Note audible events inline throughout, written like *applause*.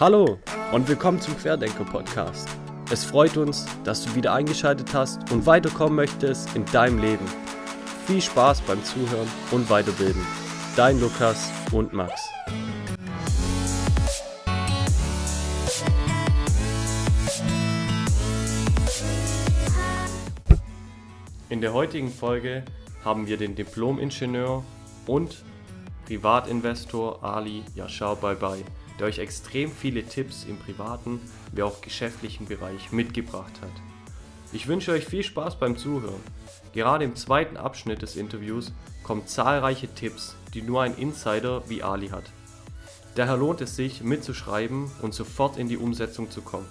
Hallo und willkommen zum Querdenker Podcast. Es freut uns, dass du wieder eingeschaltet hast und weiterkommen möchtest in deinem Leben. Viel Spaß beim Zuhören und Weiterbilden. Dein Lukas und Max. In der heutigen Folge haben wir den Diplom-Ingenieur und Privatinvestor Ali Yashar Bye der euch extrem viele Tipps im privaten wie auch geschäftlichen Bereich mitgebracht hat. Ich wünsche euch viel Spaß beim Zuhören. Gerade im zweiten Abschnitt des Interviews kommen zahlreiche Tipps, die nur ein Insider wie Ali hat. Daher lohnt es sich, mitzuschreiben und sofort in die Umsetzung zu kommen.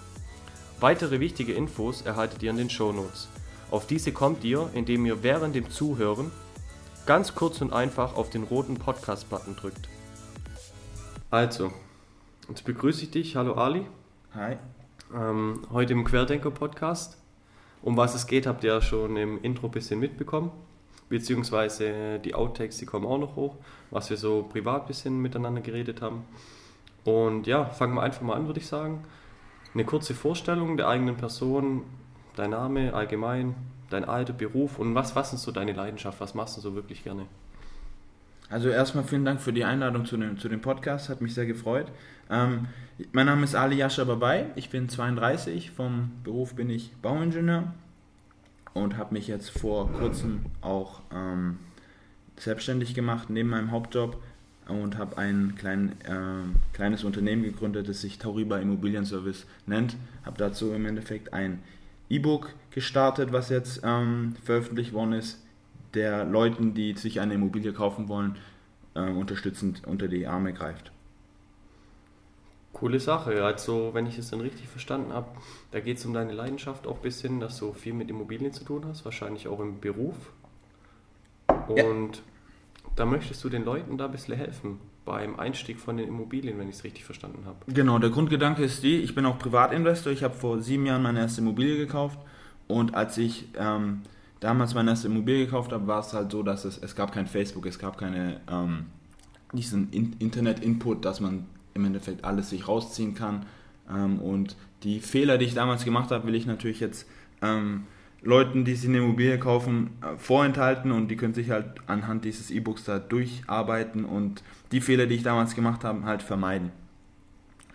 Weitere wichtige Infos erhaltet ihr in den Shownotes. Auf diese kommt ihr, indem ihr während dem Zuhören ganz kurz und einfach auf den roten Podcast-Button drückt. Also, Jetzt begrüße ich dich. Hallo Ali. Hi. Ähm, heute im Querdenker-Podcast. Um was es geht, habt ihr ja schon im Intro ein bisschen mitbekommen. Beziehungsweise die Outtakes, die kommen auch noch hoch, was wir so privat ein bisschen miteinander geredet haben. Und ja, fangen wir einfach mal an, würde ich sagen. Eine kurze Vorstellung der eigenen Person, dein Name allgemein, dein Alter, Beruf und was, was ist so deine Leidenschaft? Was machst du so wirklich gerne? Also erstmal vielen Dank für die Einladung zu dem, zu dem Podcast, hat mich sehr gefreut. Ähm, mein Name ist Ali Yasha Babai, ich bin 32, vom Beruf bin ich Bauingenieur und habe mich jetzt vor kurzem auch ähm, selbstständig gemacht neben meinem Hauptjob und habe ein klein, äh, kleines Unternehmen gegründet, das sich Tauriba Immobilienservice nennt. Habe dazu im Endeffekt ein E-Book gestartet, was jetzt ähm, veröffentlicht worden ist der Leuten, die sich eine Immobilie kaufen wollen, äh, unterstützend unter die Arme greift. Coole Sache. Also, wenn ich es dann richtig verstanden habe, da geht es um deine Leidenschaft auch ein bisschen, dass du viel mit Immobilien zu tun hast, wahrscheinlich auch im Beruf. Und ja. da möchtest du den Leuten da ein bisschen helfen beim Einstieg von den Immobilien, wenn ich es richtig verstanden habe. Genau, der Grundgedanke ist die, ich bin auch Privatinvestor, ich habe vor sieben Jahren meine erste Immobilie gekauft und als ich ähm, damals meine erste Immobilie gekauft habe, war es halt so, dass es, es gab kein Facebook, es gab keine, ähm, diesen In Internet-Input, dass man im Endeffekt alles sich rausziehen kann. Ähm, und die Fehler, die ich damals gemacht habe, will ich natürlich jetzt ähm, Leuten, die sich eine Immobilie kaufen, äh, vorenthalten und die können sich halt anhand dieses E-Books da durcharbeiten und die Fehler, die ich damals gemacht habe, halt vermeiden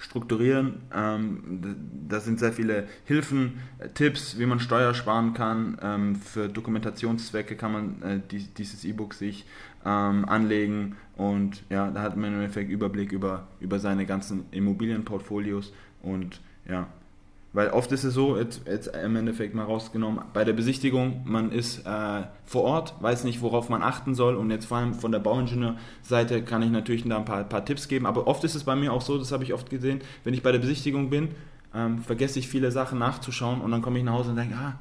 strukturieren. Ähm, da sind sehr viele Hilfen, äh, Tipps, wie man Steuer sparen kann. Ähm, für Dokumentationszwecke kann man äh, die, dieses E-Book sich ähm, anlegen und ja, da hat man im Endeffekt Überblick über, über seine ganzen Immobilienportfolios und ja, weil oft ist es so, jetzt, jetzt im Endeffekt mal rausgenommen, bei der Besichtigung, man ist äh, vor Ort, weiß nicht, worauf man achten soll und jetzt vor allem von der Bauingenieurseite kann ich natürlich da ein paar, paar Tipps geben, aber oft ist es bei mir auch so, das habe ich oft gesehen, wenn ich bei der Besichtigung bin, ähm, vergesse ich viele Sachen nachzuschauen und dann komme ich nach Hause und denke, ah,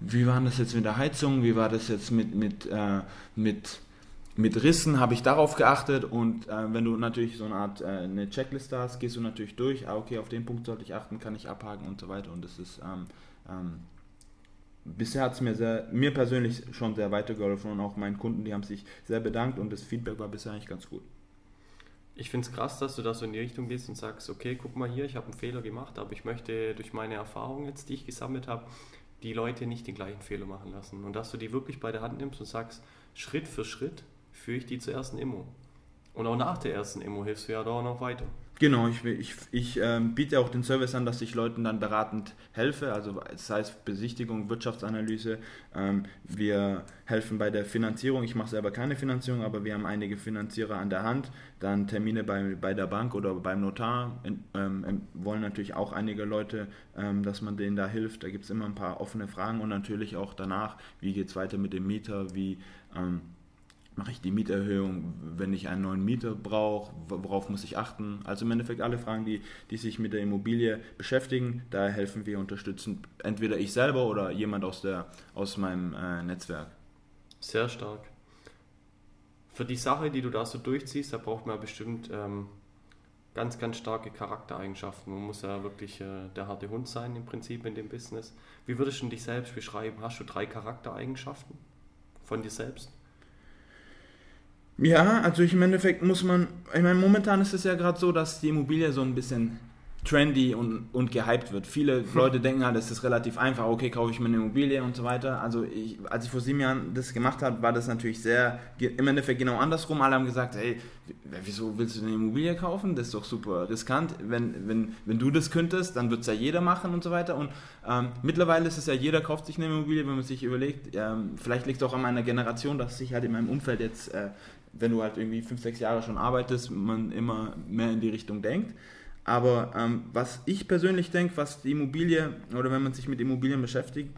wie war das jetzt mit der Heizung, wie war das jetzt mit, mit, äh, mit mit Rissen habe ich darauf geachtet und äh, wenn du natürlich so eine Art äh, eine Checkliste hast, gehst du natürlich durch, ah, okay, auf den Punkt sollte ich achten, kann ich abhaken und so weiter und das ist ähm, ähm, bisher hat es mir sehr, mir persönlich schon sehr weitergeholfen und auch meinen Kunden, die haben sich sehr bedankt und das Feedback war bisher eigentlich ganz gut. Ich finde es krass, dass du da so in die Richtung gehst und sagst, okay, guck mal hier, ich habe einen Fehler gemacht, aber ich möchte durch meine Erfahrungen jetzt, die ich gesammelt habe, die Leute nicht den gleichen Fehler machen lassen. Und dass du die wirklich bei der Hand nimmst und sagst, Schritt für Schritt, führe ich die zur ersten Immo. Und auch nach der ersten Immo hilfst du ja da noch weiter. Genau, ich, ich, ich ähm, biete auch den Service an, dass ich Leuten dann beratend helfe, also das heißt Besichtigung, Wirtschaftsanalyse. Ähm, wir helfen bei der Finanzierung. Ich mache selber keine Finanzierung, aber wir haben einige Finanzierer an der Hand. Dann Termine bei, bei der Bank oder beim Notar. In, ähm, wollen natürlich auch einige Leute, ähm, dass man denen da hilft. Da gibt es immer ein paar offene Fragen und natürlich auch danach, wie geht es weiter mit dem Mieter, wie ähm, mache ich die Mieterhöhung, wenn ich einen neuen Mieter brauche, worauf muss ich achten? Also im Endeffekt alle Fragen, die, die sich mit der Immobilie beschäftigen, da helfen wir unterstützen, entweder ich selber oder jemand aus, der, aus meinem äh, Netzwerk. Sehr stark. Für die Sache, die du da so durchziehst, da braucht man bestimmt ähm, ganz, ganz starke Charaktereigenschaften. Man muss ja wirklich äh, der harte Hund sein im Prinzip in dem Business. Wie würdest du dich selbst beschreiben? Hast du drei Charaktereigenschaften von dir selbst? Ja, also ich im Endeffekt muss man, ich meine, momentan ist es ja gerade so, dass die Immobilie so ein bisschen trendy und, und gehypt wird. Viele Leute denken halt, es ist relativ einfach, okay, kaufe ich mir eine Immobilie und so weiter. Also ich, als ich vor sieben Jahren das gemacht habe, war das natürlich sehr, im Endeffekt genau andersrum. Alle haben gesagt, hey, wieso willst du eine Immobilie kaufen? Das ist doch super riskant. Wenn, wenn, wenn du das könntest, dann wird es ja jeder machen und so weiter. Und ähm, mittlerweile ist es ja, jeder kauft sich eine Immobilie, wenn man sich überlegt, ähm, vielleicht liegt es auch an meiner Generation, dass sich halt in meinem Umfeld jetzt, äh, wenn du halt irgendwie fünf, sechs Jahre schon arbeitest, man immer mehr in die Richtung denkt. Aber ähm, was ich persönlich denke, was die Immobilie oder wenn man sich mit Immobilien beschäftigt,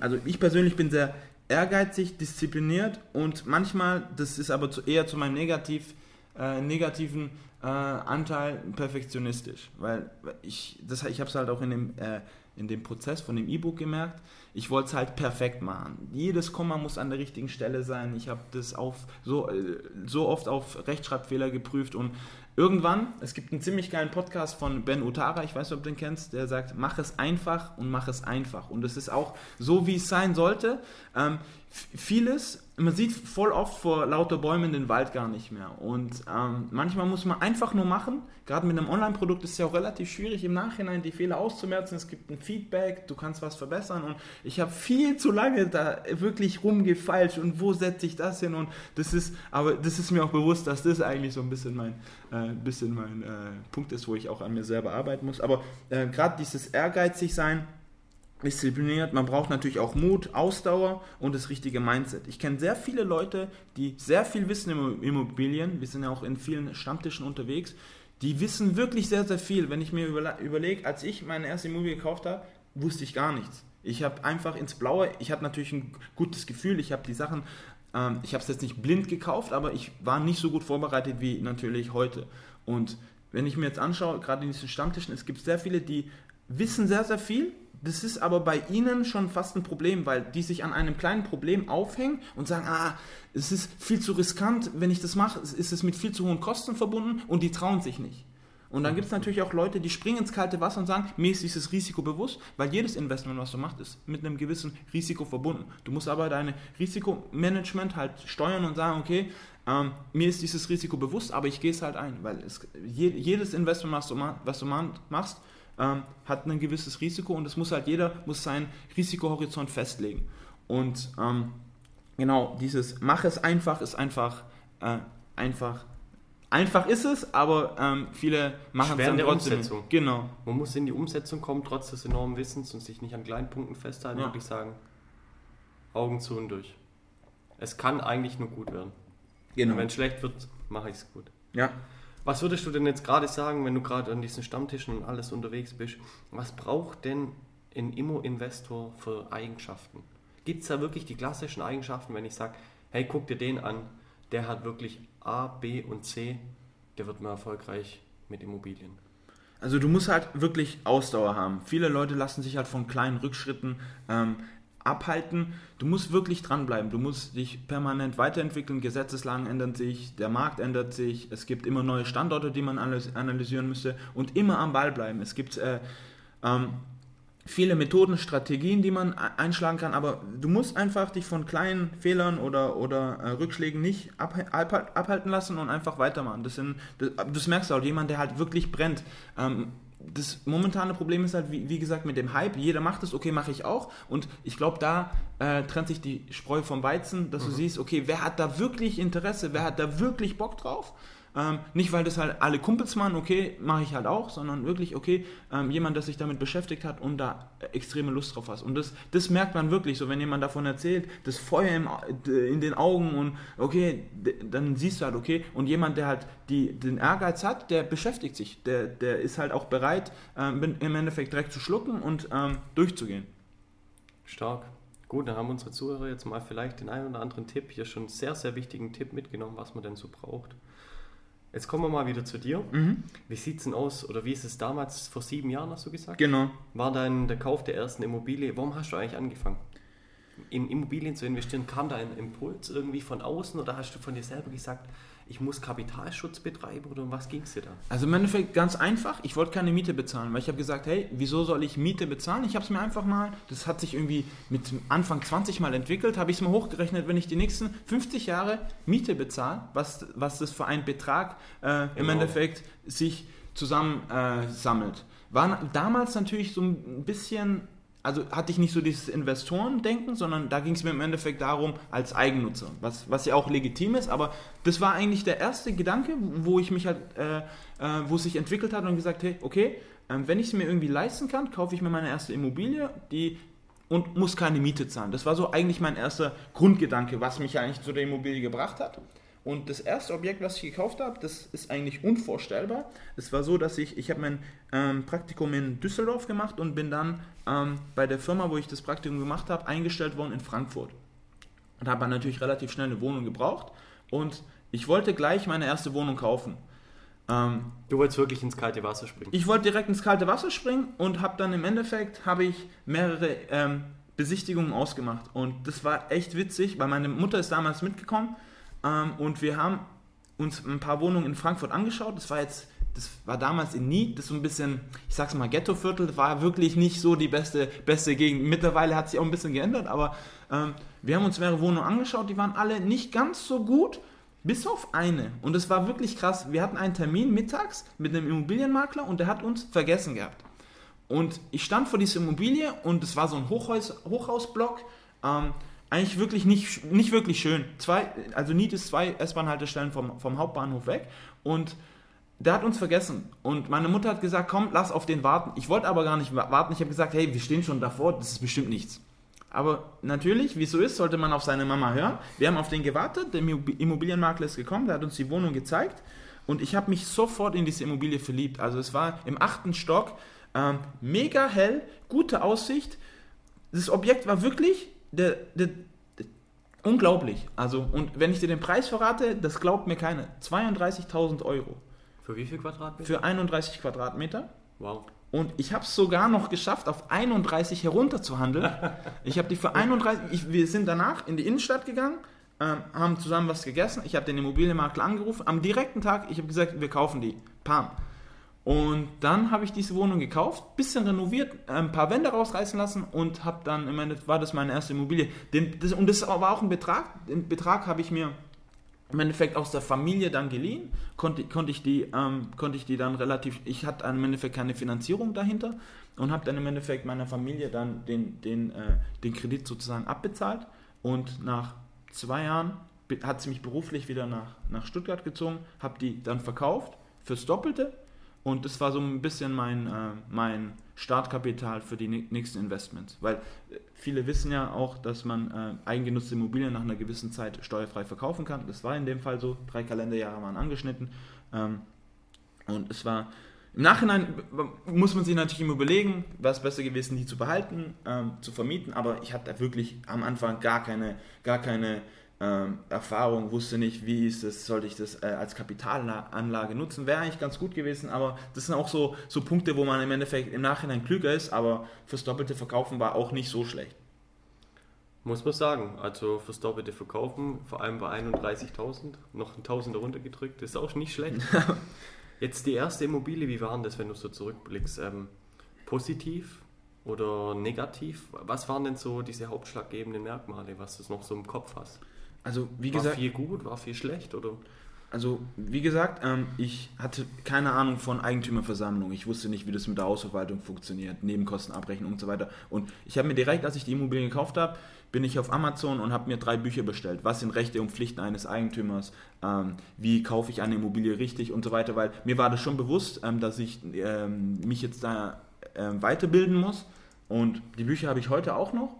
also ich persönlich bin sehr ehrgeizig, diszipliniert und manchmal, das ist aber zu, eher zu meinem negativ, äh, negativen äh, Anteil perfektionistisch, weil ich, ich habe es halt auch in dem, äh, in dem Prozess von dem E-Book gemerkt, ich wollte es halt perfekt machen. Jedes Komma muss an der richtigen Stelle sein. Ich habe das auf, so, äh, so oft auf Rechtschreibfehler geprüft und Irgendwann, es gibt einen ziemlich geilen Podcast von Ben Utara, ich weiß nicht, ob du den kennst, der sagt, mach es einfach und mach es einfach. Und es ist auch so, wie es sein sollte. Ähm, vieles, man sieht voll oft vor lauter Bäumen den Wald gar nicht mehr. Und ähm, manchmal muss man einfach nur machen. Gerade mit einem Online-Produkt ist es ja auch relativ schwierig, im Nachhinein die Fehler auszumerzen. Es gibt ein Feedback, du kannst was verbessern. Und ich habe viel zu lange da wirklich rumgefeilscht und wo setze ich das hin? Und das ist, aber das ist mir auch bewusst, dass das eigentlich so ein bisschen mein, äh, bisschen mein äh, Punkt ist, wo ich auch an mir selber arbeiten muss. Aber äh, gerade dieses ehrgeizig sein, diszipliniert. Man braucht natürlich auch Mut, Ausdauer und das richtige Mindset. Ich kenne sehr viele Leute, die sehr viel wissen im Immobilien. Wir sind ja auch in vielen Stammtischen unterwegs. Die wissen wirklich sehr, sehr viel. Wenn ich mir überlege, als ich meine erste Immobilie gekauft habe, wusste ich gar nichts. Ich habe einfach ins Blaue, ich hatte natürlich ein gutes Gefühl, ich habe die Sachen, ähm, ich habe es jetzt nicht blind gekauft, aber ich war nicht so gut vorbereitet wie natürlich heute. Und wenn ich mir jetzt anschaue, gerade in diesen Stammtischen, es gibt sehr viele, die wissen sehr, sehr viel, das ist aber bei ihnen schon fast ein Problem, weil die sich an einem kleinen Problem aufhängen und sagen, ah, es ist viel zu riskant, wenn ich das mache, ist es mit viel zu hohen Kosten verbunden und die trauen sich nicht. Und dann gibt es natürlich auch Leute, die springen ins kalte Wasser und sagen, mir ist dieses Risiko bewusst, weil jedes Investment, was du machst, ist mit einem gewissen Risiko verbunden. Du musst aber deine Risikomanagement halt steuern und sagen, okay, ähm, mir ist dieses Risiko bewusst, aber ich gehe es halt ein, weil es, jedes Investment, was du, was du machst, ähm, hat ein gewisses Risiko und es muss halt jeder muss seinen Risikohorizont festlegen. Und ähm, genau dieses Mach es einfach ist einfach äh, einfach einfach ist es, aber ähm, viele machen es dann der trotzdem. Umsetzung. Genau. Man muss in die Umsetzung kommen, trotz des enormen Wissens und sich nicht an kleinen Punkten festhalten, ja. wirklich sagen, Augen zu und durch. Es kann eigentlich nur gut werden. Genau. wenn es schlecht wird, mache ich es gut. Ja. Was würdest du denn jetzt gerade sagen, wenn du gerade an diesen Stammtischen und alles unterwegs bist? Was braucht denn ein Immo-Investor für Eigenschaften? Gibt es da wirklich die klassischen Eigenschaften, wenn ich sage, hey, guck dir den an, der hat wirklich A, B und C, der wird mal erfolgreich mit Immobilien? Also du musst halt wirklich Ausdauer haben. Viele Leute lassen sich halt von kleinen Rückschritten ähm, abhalten. Du musst wirklich dranbleiben. Du musst dich permanent weiterentwickeln. Gesetzeslagen ändern sich, der Markt ändert sich. Es gibt immer neue Standorte, die man analysieren müsste und immer am Ball bleiben. Es gibt äh, ähm, viele Methoden, Strategien, die man einschlagen kann, aber du musst einfach dich von kleinen Fehlern oder, oder äh, Rückschlägen nicht abhalten lassen und einfach weitermachen. Das, sind, das, das merkst du auch, jemand, der halt wirklich brennt. Ähm, das momentane Problem ist halt, wie, wie, gesagt, mit dem Hype. Jeder macht es, okay, mache ich auch. Und ich glaube, da äh, trennt sich die Spreu vom Weizen, dass mhm. du siehst, okay, wer hat da wirklich Interesse, wer hat da wirklich Bock drauf? Ähm, nicht, weil das halt alle Kumpels machen, okay, mache ich halt auch, sondern wirklich, okay, ähm, jemand, der sich damit beschäftigt hat und da extreme Lust drauf hat. Und das, das merkt man wirklich so, wenn jemand davon erzählt, das Feuer im, in den Augen und okay, dann siehst du halt, okay, und jemand, der halt die, den Ehrgeiz hat, der beschäftigt sich, der, der ist halt auch bereit, ähm, im Endeffekt direkt zu schlucken und ähm, durchzugehen. Stark. Gut, dann haben unsere Zuhörer jetzt mal vielleicht den einen oder anderen Tipp, hier schon einen sehr, sehr wichtigen Tipp mitgenommen, was man denn so braucht. Jetzt kommen wir mal wieder zu dir. Mhm. Wie sieht es denn aus, oder wie ist es damals, vor sieben Jahren hast du gesagt? Genau. War dann der Kauf der ersten Immobilie, warum hast du eigentlich angefangen? In Immobilien zu investieren, kam da ein Impuls irgendwie von außen oder hast du von dir selber gesagt, ich muss Kapitalschutz betreiben oder um was ging es dir da? Also im Endeffekt ganz einfach, ich wollte keine Miete bezahlen, weil ich habe gesagt, hey, wieso soll ich Miete bezahlen? Ich habe es mir einfach mal, das hat sich irgendwie mit Anfang 20 mal entwickelt, habe ich es mal hochgerechnet, wenn ich die nächsten 50 Jahre Miete bezahle, was, was das für ein Betrag äh, im genau. Endeffekt sich zusammen äh, sammelt. War damals natürlich so ein bisschen also hatte ich nicht so dieses Investorendenken, sondern da ging es mir im Endeffekt darum, als Eigennutzer, was, was ja auch legitim ist, aber das war eigentlich der erste Gedanke, wo ich mich halt, äh, äh, wo es sich entwickelt hat und gesagt, hey, okay, äh, wenn ich es mir irgendwie leisten kann, kaufe ich mir meine erste Immobilie, die und muss keine Miete zahlen. Das war so eigentlich mein erster Grundgedanke, was mich eigentlich zu der Immobilie gebracht hat. Und das erste Objekt, was ich gekauft habe, das ist eigentlich unvorstellbar. Es war so, dass ich, ich habe mein ähm, Praktikum in Düsseldorf gemacht und bin dann ähm, bei der Firma, wo ich das Praktikum gemacht habe, eingestellt worden in Frankfurt. Und habe dann natürlich relativ schnell eine Wohnung gebraucht. Und ich wollte gleich meine erste Wohnung kaufen. Ähm, du wolltest wirklich ins kalte Wasser springen? Ich wollte direkt ins kalte Wasser springen und habe dann im Endeffekt habe ich mehrere ähm, Besichtigungen ausgemacht. Und das war echt witzig, weil meine Mutter ist damals mitgekommen ähm, und wir haben uns ein paar Wohnungen in Frankfurt angeschaut. Das war jetzt, das war damals in Nied, das ist so ein bisschen, ich sag's mal, Ghettoviertel, war wirklich nicht so die beste, beste Gegend. Mittlerweile hat sich auch ein bisschen geändert, aber ähm, wir haben uns mehrere Wohnungen angeschaut, die waren alle nicht ganz so gut, bis auf eine. Und es war wirklich krass. Wir hatten einen Termin mittags mit einem Immobilienmakler und der hat uns vergessen gehabt. Und ich stand vor dieser Immobilie und es war so ein Hochhaus, Hochhausblock. Ähm, eigentlich wirklich nicht, nicht wirklich schön. Zwei, also Nied ist zwei S-Bahn-Haltestellen vom, vom Hauptbahnhof weg und der hat uns vergessen. Und meine Mutter hat gesagt, komm, lass auf den warten. Ich wollte aber gar nicht warten. Ich habe gesagt, hey, wir stehen schon davor, das ist bestimmt nichts. Aber natürlich, wie es so ist, sollte man auf seine Mama hören. Wir haben auf den gewartet, der Immobilienmakler ist gekommen, der hat uns die Wohnung gezeigt und ich habe mich sofort in diese Immobilie verliebt. Also es war im achten Stock, ähm, mega hell, gute Aussicht. Das Objekt war wirklich der, der, der, unglaublich. Also, und wenn ich dir den Preis verrate, das glaubt mir keiner. 32.000 Euro. Für wie viel Quadratmeter? Für 31 Quadratmeter. Wow. Und ich habe es sogar noch geschafft, auf 31 herunterzuhandeln. *laughs* ich habe die für 31, ich, wir sind danach in die Innenstadt gegangen, ähm, haben zusammen was gegessen. Ich habe den Immobilienmakler angerufen. Am direkten Tag, ich habe gesagt, wir kaufen die. Pam. Und dann habe ich diese Wohnung gekauft, bisschen renoviert, ein paar Wände rausreißen lassen und habe dann, im Endeffekt war das meine erste Immobilie. Den, das, und das war auch ein Betrag, den Betrag habe ich mir im Endeffekt aus der Familie dann geliehen, konnte, konnte, ich, die, ähm, konnte ich die dann relativ, ich hatte im Endeffekt keine Finanzierung dahinter und habe dann im Endeffekt meiner Familie dann den, den, äh, den Kredit sozusagen abbezahlt und nach zwei Jahren hat sie mich beruflich wieder nach, nach Stuttgart gezogen, habe die dann verkauft fürs Doppelte und das war so ein bisschen mein, äh, mein Startkapital für die nächsten Investments. Weil äh, viele wissen ja auch, dass man äh, eigengenutzte Immobilien nach einer gewissen Zeit steuerfrei verkaufen kann. Das war in dem Fall so. Drei Kalenderjahre waren angeschnitten. Ähm, und es war im Nachhinein muss man sich natürlich immer überlegen, es besser gewesen, die zu behalten, ähm, zu vermieten, aber ich hatte wirklich am Anfang gar keine, gar keine ähm, Erfahrung, wusste nicht, wie ist es, sollte ich das äh, als Kapitalanlage nutzen, wäre eigentlich ganz gut gewesen, aber das sind auch so, so Punkte, wo man im Endeffekt im Nachhinein klüger ist, aber fürs doppelte Verkaufen war auch nicht so schlecht. Muss man sagen, also fürs doppelte Verkaufen, vor allem bei 31.000, noch ein Tausender runtergedrückt, ist auch nicht schlecht. *laughs* Jetzt die erste Immobilie, wie war denn das, wenn du so zurückblickst? Ähm, positiv oder negativ? Was waren denn so diese hauptschlaggebenden Merkmale, was du noch so im Kopf hast? Also wie war gesagt, viel gut, war viel schlecht oder? Also wie gesagt, ähm, ich hatte keine Ahnung von Eigentümerversammlung. Ich wusste nicht, wie das mit der Hausverwaltung funktioniert, Nebenkostenabrechnung und so weiter. Und ich habe mir direkt, als ich die Immobilien gekauft habe, bin ich auf Amazon und habe mir drei Bücher bestellt. Was sind Rechte und Pflichten eines Eigentümers? Ähm, wie kaufe ich eine Immobilie richtig und so weiter? Weil mir war das schon bewusst, ähm, dass ich ähm, mich jetzt da ähm, weiterbilden muss. Und die Bücher habe ich heute auch noch.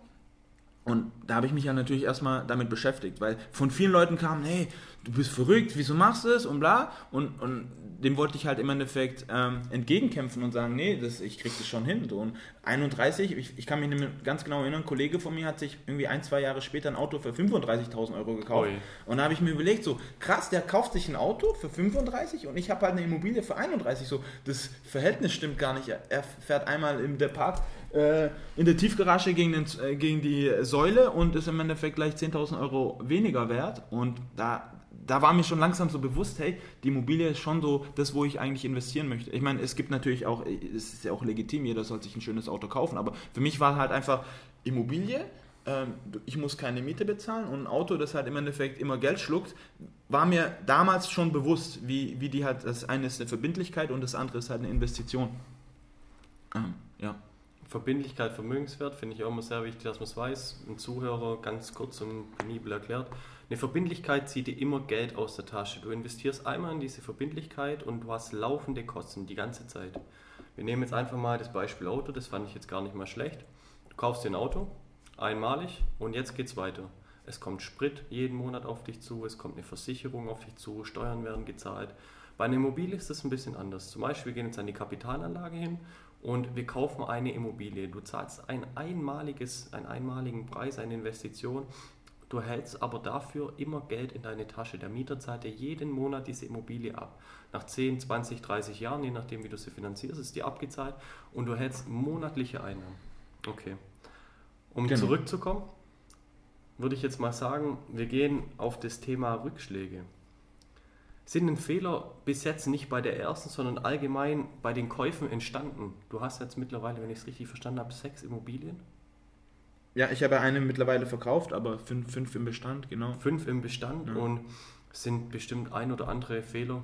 Und da habe ich mich ja natürlich erstmal damit beschäftigt, weil von vielen Leuten kam, hey, du bist verrückt, wieso machst du es und bla. Und, und dem wollte ich halt im Endeffekt ähm, entgegenkämpfen und sagen, nee, das, ich krieg das schon hin. So. Und 31, ich, ich kann mich ganz genau erinnern, ein Kollege von mir hat sich irgendwie ein, zwei Jahre später ein Auto für 35.000 Euro gekauft. Oi. Und da habe ich mir überlegt, so krass, der kauft sich ein Auto für 35 und ich habe halt eine Immobilie für 31. So, das Verhältnis stimmt gar nicht. Er fährt einmal im Depart äh, in der Tiefgarage gegen, den, äh, gegen die Säule und ist im Endeffekt gleich 10.000 Euro weniger wert. Und da, da war mir schon langsam so bewusst, hey, die Immobilie ist schon so das, wo ich eigentlich investieren möchte. Ich meine, es gibt natürlich auch, es ist ja auch legitim, jeder soll sich ein schönes Auto kaufen, aber für mich war halt einfach Immobilie ähm, ich muss keine Miete bezahlen und ein Auto, das halt im Endeffekt immer Geld schluckt, war mir damals schon bewusst, wie, wie die halt, das eine ist eine Verbindlichkeit und das andere ist halt eine Investition. Ähm, ja. Verbindlichkeit, Vermögenswert finde ich auch immer sehr wichtig, dass man es weiß. Ein Zuhörer ganz kurz und penibel erklärt. Eine Verbindlichkeit zieht dir immer Geld aus der Tasche. Du investierst einmal in diese Verbindlichkeit und du hast laufende Kosten die ganze Zeit. Wir nehmen jetzt einfach mal das Beispiel Auto, das fand ich jetzt gar nicht mal schlecht. Du kaufst dir ein Auto, einmalig und jetzt geht es weiter. Es kommt Sprit jeden Monat auf dich zu, es kommt eine Versicherung auf dich zu, Steuern werden gezahlt. Bei einer Immobilie ist das ein bisschen anders. Zum Beispiel, wir gehen jetzt an die Kapitalanlage hin und wir kaufen eine Immobilie. Du zahlst ein einmaliges, einen einmaligen Preis, eine Investition. Du hältst aber dafür immer Geld in deine Tasche. Der Mieter zahlt dir jeden Monat diese Immobilie ab. Nach 10, 20, 30 Jahren, je nachdem wie du sie finanzierst, ist die abgezahlt und du hältst monatliche Einnahmen. Okay. Um genau. zurückzukommen, würde ich jetzt mal sagen, wir gehen auf das Thema Rückschläge. Sind denn Fehler bis jetzt nicht bei der ersten, sondern allgemein bei den Käufen entstanden? Du hast jetzt mittlerweile, wenn ich es richtig verstanden habe, sechs Immobilien? Ja, ich habe eine mittlerweile verkauft, aber fünf, fünf im Bestand, genau. Fünf im Bestand ja. und sind bestimmt ein oder andere Fehler,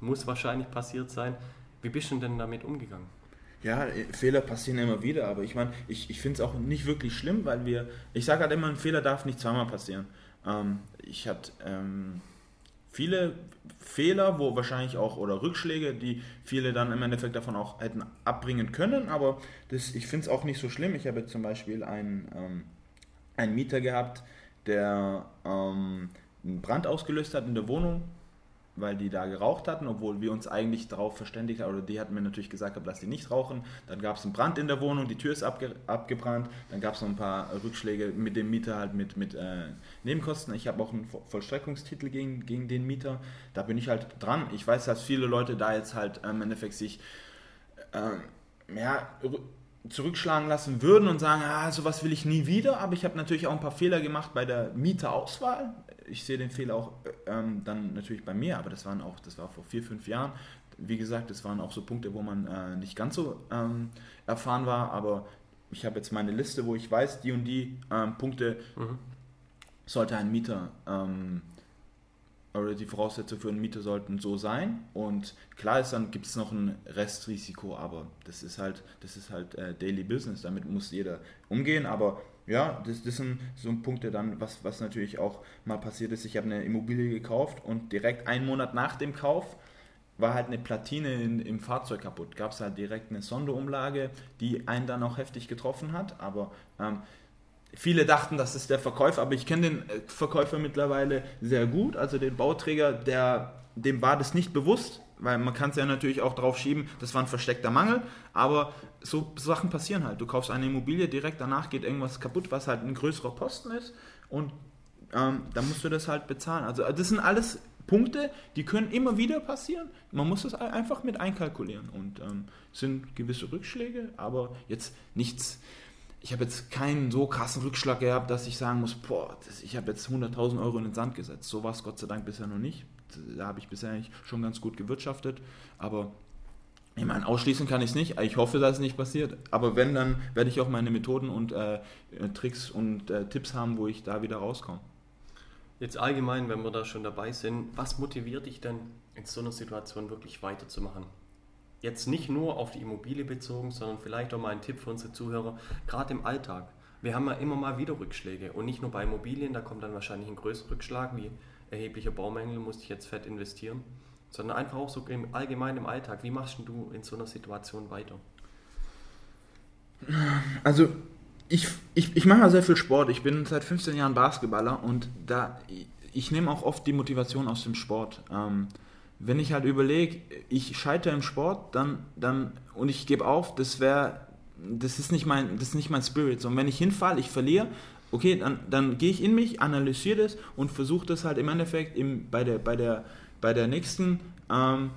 muss wahrscheinlich passiert sein. Wie bist du denn damit umgegangen? Ja, Fehler passieren immer wieder, aber ich meine, ich, ich finde es auch nicht wirklich schlimm, weil wir, ich sage halt immer, ein Fehler darf nicht zweimal passieren. Ähm, ich hatte ähm, viele Fehler, wo wahrscheinlich auch, oder Rückschläge, die viele dann im Endeffekt davon auch hätten abbringen können, aber das, ich finde es auch nicht so schlimm. Ich habe zum Beispiel einen, ähm, einen Mieter gehabt, der ähm, einen Brand ausgelöst hat in der Wohnung weil die da geraucht hatten, obwohl wir uns eigentlich darauf verständigt haben, oder die hatten mir natürlich gesagt, dass die nicht rauchen. Dann gab es einen Brand in der Wohnung, die Tür ist abge abgebrannt. Dann gab es noch ein paar Rückschläge mit dem Mieter halt mit, mit äh, Nebenkosten. Ich habe auch einen Vollstreckungstitel gegen, gegen den Mieter. Da bin ich halt dran. Ich weiß, dass viele Leute da jetzt halt im Endeffekt sich äh, ja, zurückschlagen lassen würden und sagen, ah, sowas will ich nie wieder, aber ich habe natürlich auch ein paar Fehler gemacht bei der Mieterauswahl. Ich sehe den Fehler auch ähm, dann natürlich bei mir, aber das waren auch, das war vor vier, fünf Jahren. Wie gesagt, das waren auch so Punkte, wo man äh, nicht ganz so ähm, erfahren war, aber ich habe jetzt meine Liste, wo ich weiß, die und die ähm, Punkte mhm. sollte ein Mieter ähm, oder die Voraussetzungen für einen Mieter sollten so sein. Und klar ist dann gibt es noch ein Restrisiko, aber das ist halt, das ist halt äh, Daily Business, damit muss jeder umgehen. Aber ja, das, das sind so Punkte dann, was, was natürlich auch mal passiert ist. Ich habe eine Immobilie gekauft und direkt einen Monat nach dem Kauf war halt eine Platine in, im Fahrzeug kaputt. Gab es halt direkt eine Sonderumlage, die einen dann auch heftig getroffen hat. Aber ähm, Viele dachten, das ist der Verkäufer, aber ich kenne den äh, Verkäufer mittlerweile sehr gut, also den Bauträger, der, dem war das nicht bewusst, weil man kann es ja natürlich auch drauf schieben, das war ein versteckter Mangel, aber so Sachen passieren halt. Du kaufst eine Immobilie, direkt danach geht irgendwas kaputt, was halt ein größerer Posten ist und ähm, dann musst du das halt bezahlen. Also das sind alles Punkte, die können immer wieder passieren. Man muss das einfach mit einkalkulieren und ähm, sind gewisse Rückschläge, aber jetzt nichts ich habe jetzt keinen so krassen Rückschlag gehabt, dass ich sagen muss, boah, das, ich habe jetzt 100.000 Euro in den Sand gesetzt. So war es Gott sei Dank bisher noch nicht. Da habe ich bisher eigentlich schon ganz gut gewirtschaftet. Aber ich meine, ausschließen kann ich es nicht. Ich hoffe, dass es nicht passiert. Aber wenn, dann werde ich auch meine Methoden und äh, Tricks und äh, Tipps haben, wo ich da wieder rauskomme. Jetzt allgemein, wenn wir da schon dabei sind, was motiviert dich denn in so einer Situation wirklich weiterzumachen? Jetzt nicht nur auf die Immobilie bezogen, sondern vielleicht auch mal ein Tipp für unsere Zuhörer, gerade im Alltag. Wir haben ja immer mal wieder Rückschläge und nicht nur bei Immobilien, da kommt dann wahrscheinlich ein größerer Rückschlag wie erheblicher Baumängel, musste ich jetzt fett investieren, sondern einfach auch so im allgemeinen im Alltag. Wie machst du in so einer Situation weiter? Also ich, ich, ich mache ja sehr viel Sport. Ich bin seit 15 Jahren Basketballer und da ich nehme auch oft die Motivation aus dem Sport. Ähm, wenn ich halt überlege, ich scheitere im Sport, dann, dann und ich gebe auf, das wäre, das ist nicht mein, das ist nicht mein Spirit. Und wenn ich hinfalle, ich verliere, okay, dann, dann gehe ich in mich, analysiere das und versuche das halt im Endeffekt im, bei, der, bei, der, bei der nächsten ähm,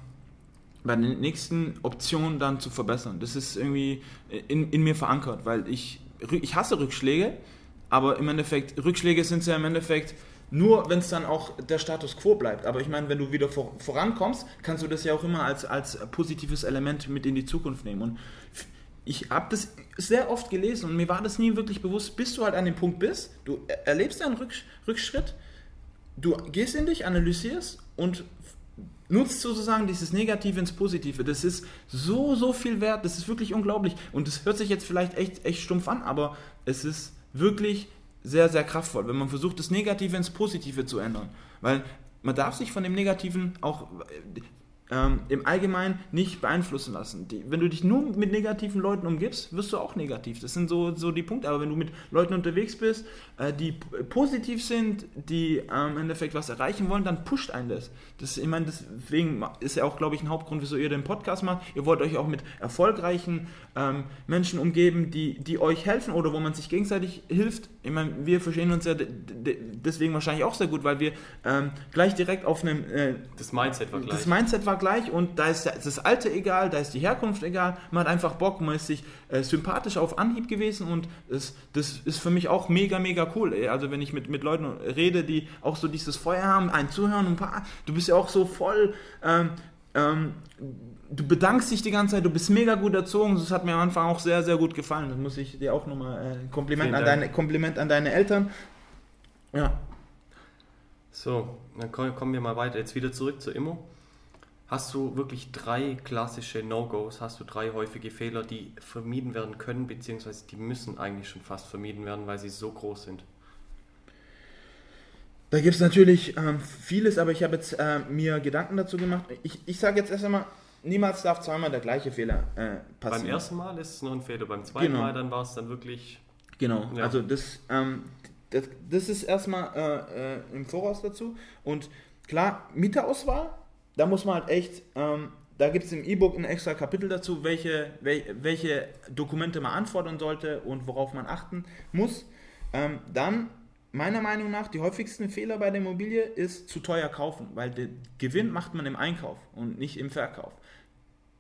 bei der nächsten Option dann zu verbessern. Das ist irgendwie in, in mir verankert, weil ich, ich hasse Rückschläge, aber im Endeffekt, Rückschläge sind ja im Endeffekt nur wenn es dann auch der Status quo bleibt. Aber ich meine, wenn du wieder vor, vorankommst, kannst du das ja auch immer als, als positives Element mit in die Zukunft nehmen. Und ich habe das sehr oft gelesen und mir war das nie wirklich bewusst, bis du halt an dem Punkt bist, du erlebst einen Rückschritt, du gehst in dich, analysierst und nutzt sozusagen dieses Negative ins Positive. Das ist so, so viel wert, das ist wirklich unglaublich. Und das hört sich jetzt vielleicht echt, echt stumpf an, aber es ist wirklich sehr, sehr kraftvoll, wenn man versucht, das Negative ins Positive zu ändern. Weil man darf sich von dem Negativen auch ähm, im Allgemeinen nicht beeinflussen lassen. Die, wenn du dich nur mit negativen Leuten umgibst, wirst du auch negativ. Das sind so, so die Punkte. Aber wenn du mit Leuten unterwegs bist, äh, die positiv sind, die ähm, im Endeffekt was erreichen wollen, dann pusht einen das. das ich meine, deswegen ist ja auch, glaube ich, ein Hauptgrund, wieso ihr den Podcast macht. Ihr wollt euch auch mit erfolgreichen ähm, Menschen umgeben, die, die euch helfen oder wo man sich gegenseitig hilft. Ich meine, wir verstehen uns ja deswegen wahrscheinlich auch sehr gut, weil wir ähm, gleich direkt auf einem... Äh, das Mindset war gleich. Das Mindset war gleich und da ist das Alte egal, da ist die Herkunft egal, man hat einfach Bock, man ist sich äh, sympathisch auf Anhieb gewesen und das, das ist für mich auch mega, mega cool. Also wenn ich mit, mit Leuten rede, die auch so dieses Feuer haben, ein Zuhören und ein paar, du bist ja auch so voll... Ähm, ähm, du bedankst dich die ganze Zeit, du bist mega gut erzogen, das hat mir am Anfang auch sehr, sehr gut gefallen. Das muss ich dir auch nochmal äh, Kompliment, an deine, Kompliment an deine Eltern. Ja. So, dann kommen wir mal weiter. Jetzt wieder zurück zur Immo. Hast du wirklich drei klassische No-Gos, hast du drei häufige Fehler, die vermieden werden können, beziehungsweise die müssen eigentlich schon fast vermieden werden, weil sie so groß sind? Da gibt es natürlich ähm, vieles, aber ich habe jetzt äh, mir Gedanken dazu gemacht. Ich, ich sage jetzt erst einmal, niemals darf zweimal der gleiche Fehler äh, passieren. Beim ersten Mal ist es noch ein Fehler, beim zweiten genau. Mal dann war es dann wirklich. Genau, ja. also das, ähm, das, das, ist erstmal äh, äh, im Voraus dazu. Und klar, Mieterauswahl, da muss man halt echt, ähm, da gibt es im E-Book ein extra Kapitel dazu, welche, wel, welche Dokumente man anfordern sollte und worauf man achten muss. Ähm, dann meiner Meinung nach, die häufigsten Fehler bei der Immobilie ist zu teuer kaufen, weil den Gewinn macht man im Einkauf und nicht im Verkauf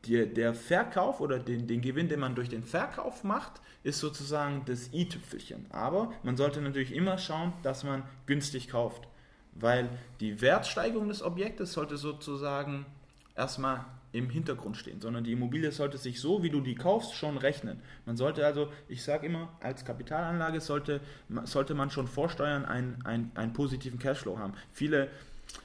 die, der Verkauf oder den, den Gewinn, den man durch den Verkauf macht, ist sozusagen das i-Tüpfelchen. Aber man sollte natürlich immer schauen, dass man günstig kauft, weil die Wertsteigerung des Objektes sollte sozusagen erstmal im Hintergrund stehen, sondern die Immobilie sollte sich so, wie du die kaufst, schon rechnen. Man sollte also, ich sage immer, als Kapitalanlage sollte, sollte man schon vorsteuern einen, einen, einen positiven Cashflow haben. Viele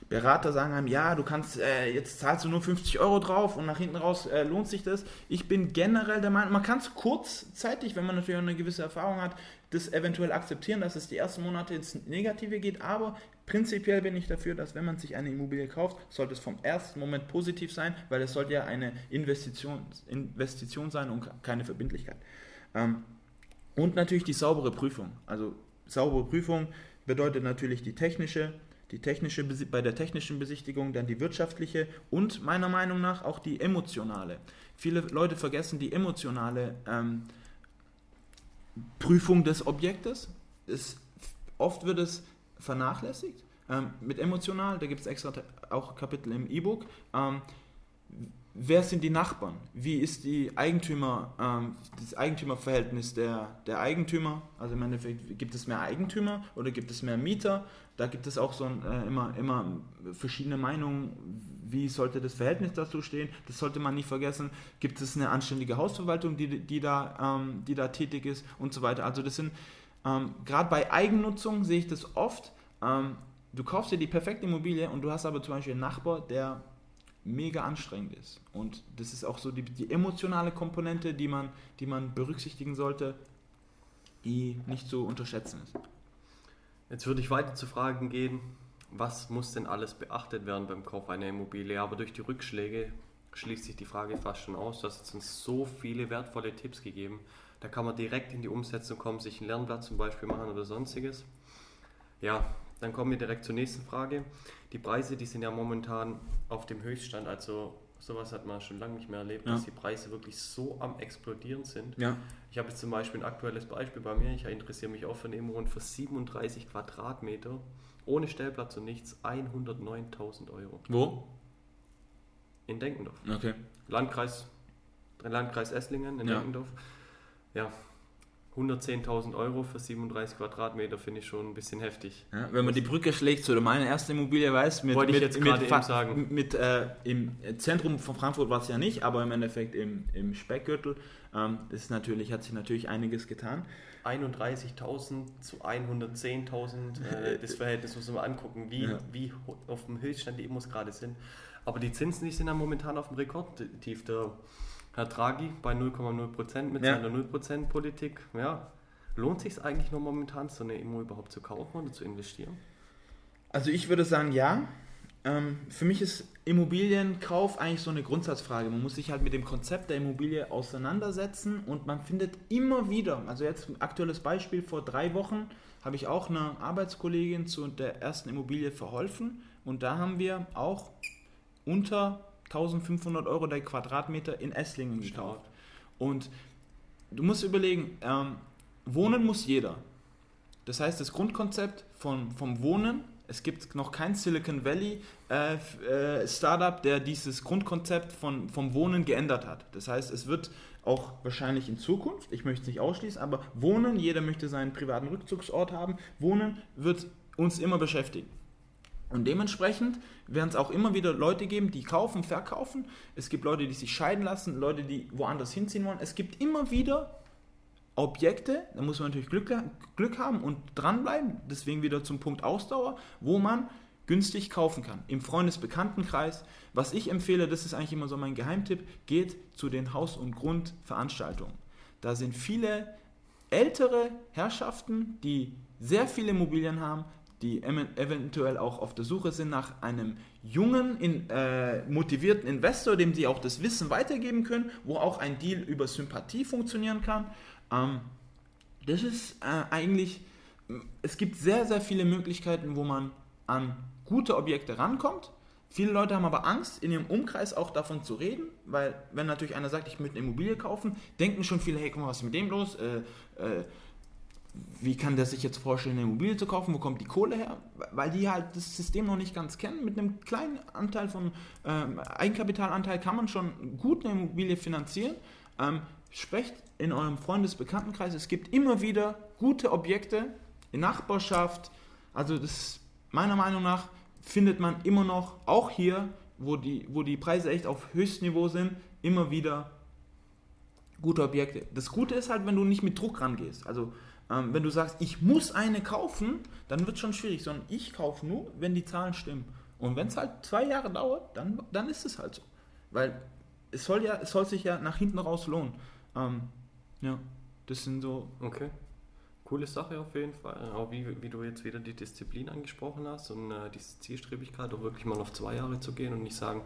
Berater sagen einem, ja, du kannst, äh, jetzt zahlst du nur 50 Euro drauf und nach hinten raus äh, lohnt sich das. Ich bin generell der Meinung, man kann es kurzzeitig, wenn man natürlich auch eine gewisse Erfahrung hat, das eventuell akzeptieren, dass es die ersten Monate ins Negative geht, aber prinzipiell bin ich dafür, dass wenn man sich eine Immobilie kauft, sollte es vom ersten Moment positiv sein, weil es sollte ja eine Investition, Investition sein und keine Verbindlichkeit. Ähm, und natürlich die saubere Prüfung. Also saubere Prüfung bedeutet natürlich die technische, die technische, bei der technischen Besichtigung dann die wirtschaftliche und meiner Meinung nach auch die emotionale. Viele Leute vergessen die emotionale ähm, Prüfung des Objektes. Es, oft wird es vernachlässigt. Ähm, mit emotional, da gibt es extra auch Kapitel im E-Book. Ähm, wer sind die Nachbarn? Wie ist die Eigentümer, ähm, das Eigentümerverhältnis der, der Eigentümer? Also im Endeffekt, gibt es mehr Eigentümer oder gibt es mehr Mieter? Da gibt es auch so ein, äh, immer, immer verschiedene Meinungen, wie sollte das Verhältnis dazu stehen. Das sollte man nicht vergessen. Gibt es eine anständige Hausverwaltung, die, die, da, ähm, die da tätig ist und so weiter. Also das sind, ähm, gerade bei Eigennutzung sehe ich das oft. Ähm, du kaufst dir die perfekte Immobilie und du hast aber zum Beispiel einen Nachbar, der mega anstrengend ist. Und das ist auch so die, die emotionale Komponente, die man, die man berücksichtigen sollte, die nicht zu unterschätzen ist. Jetzt würde ich weiter zu Fragen gehen, was muss denn alles beachtet werden beim Kauf einer Immobilie? Aber durch die Rückschläge schließt sich die Frage fast schon aus. Du hast uns so viele wertvolle Tipps gegeben. Da kann man direkt in die Umsetzung kommen, sich ein Lernblatt zum Beispiel machen oder sonstiges. Ja, dann kommen wir direkt zur nächsten Frage. Die Preise, die sind ja momentan auf dem Höchststand, also sowas hat man schon lange nicht mehr erlebt, ja. dass die Preise wirklich so am explodieren sind. Ja. Ich habe jetzt zum Beispiel ein aktuelles Beispiel bei mir, ich interessiere mich auch für eine Immo für 37 Quadratmeter, ohne Stellplatz und nichts, 109.000 Euro. Wo? In Denkendorf. Okay. Landkreis, Landkreis Esslingen in ja. Denkendorf. Ja, 110.000 Euro für 37 Quadratmeter finde ich schon ein bisschen heftig. Ja, wenn man die Brücke schlägt zu meiner ersten Immobilie weiß, mit, Wollte ich mit, jetzt mit, eben sagen. mit äh, im Zentrum von Frankfurt war es ja nicht, aber im Endeffekt im, im Speckgürtel ähm, ist natürlich, hat sich natürlich einiges getan. 31.000 zu 110.000, äh, *laughs* das Verhältnis muss man mal angucken, wie, Ja. wie auf dem Höchststand die Immos gerade sind. Aber die Zinsen, die sind ja momentan auf dem Rekordtief. Der Herr Draghi bei 0,0% mit Ja. seiner 0%-Politik. Ja, lohnt sich eigentlich noch momentan, so eine Immo überhaupt zu kaufen oder zu investieren? Also ich würde sagen, ja. Ähm, für mich ist Immobilienkauf eigentlich so eine Grundsatzfrage. Man muss sich halt mit dem Konzept der Immobilie auseinandersetzen und man findet immer wieder, also jetzt ein aktuelles Beispiel, vor drei Wochen habe ich auch eine Arbeitskollegin zu der ersten Immobilie verholfen und da haben wir auch unter 1500 Euro der Quadratmeter in Esslingen gekauft. Und du musst überlegen, ähm, wohnen muss jeder. Das heißt, das Grundkonzept von, vom Wohnen, es gibt noch kein Silicon Valley äh, äh, Startup, der dieses Grundkonzept von, vom Wohnen geändert hat. Das heißt, es wird auch wahrscheinlich in Zukunft, ich möchte es nicht ausschließen, aber Wohnen, jeder möchte seinen privaten Rückzugsort haben, Wohnen wird uns immer beschäftigen. Und dementsprechend werden es auch immer wieder Leute geben, die kaufen, verkaufen. Es gibt Leute, die sich scheiden lassen, Leute, die woanders hinziehen wollen. Es gibt immer wieder Objekte, da muss man natürlich Glück, Glück haben und dranbleiben, deswegen wieder zum Punkt Ausdauer, wo man günstig kaufen kann. Im Freundesbekanntenkreis. Was ich empfehle, das ist eigentlich immer so mein Geheimtipp, geht zu den Haus- und Grundveranstaltungen. Da sind viele ältere Herrschaften, die sehr viele Immobilien haben, die eventuell auch auf der Suche sind nach einem jungen, in, äh, motivierten Investor, dem sie auch das Wissen weitergeben können, wo auch ein Deal über Sympathie funktionieren kann. Ähm, das ist äh, eigentlich, es gibt sehr, sehr viele Möglichkeiten, wo man an gute Objekte rankommt. Viele Leute haben aber Angst, in ihrem Umkreis auch davon zu reden, weil wenn natürlich einer sagt, ich möchte eine Immobilie kaufen, denken schon viele, hey, guck mal, was ist mit dem los? Äh, äh, wie kann der sich jetzt vorstellen, eine Immobilie zu kaufen? Wo kommt die Kohle her? Weil die halt das System noch nicht ganz kennen. Mit einem kleinen Anteil von ähm, Eigenkapitalanteil kann man schon gut eine Immobilie finanzieren. Ähm, sprecht in eurem Freundesbekanntenkreis. Es gibt immer wieder gute Objekte in Nachbarschaft. Also das meiner Meinung nach findet man immer noch, auch hier, wo die, wo die Preise echt auf Höchstniveau sind, immer wieder gute Objekte. Das Gute ist halt, wenn du nicht mit Druck rangehst. Also ähm, wenn du sagst, ich muss eine kaufen, dann wird es schon schwierig, sondern ich kaufe nur, wenn die Zahlen stimmen. Und wenn es halt zwei Jahre dauert, dann, dann ist es halt so. Weil es soll ja, es soll sich ja nach hinten raus lohnen. Ähm, ja, das sind so. Okay. Coole Sache auf jeden Fall. Auch wie, wie du jetzt wieder die Disziplin angesprochen hast und äh, diese Zielstrebigkeit, auch wirklich mal auf zwei Jahre zu gehen und nicht sagen,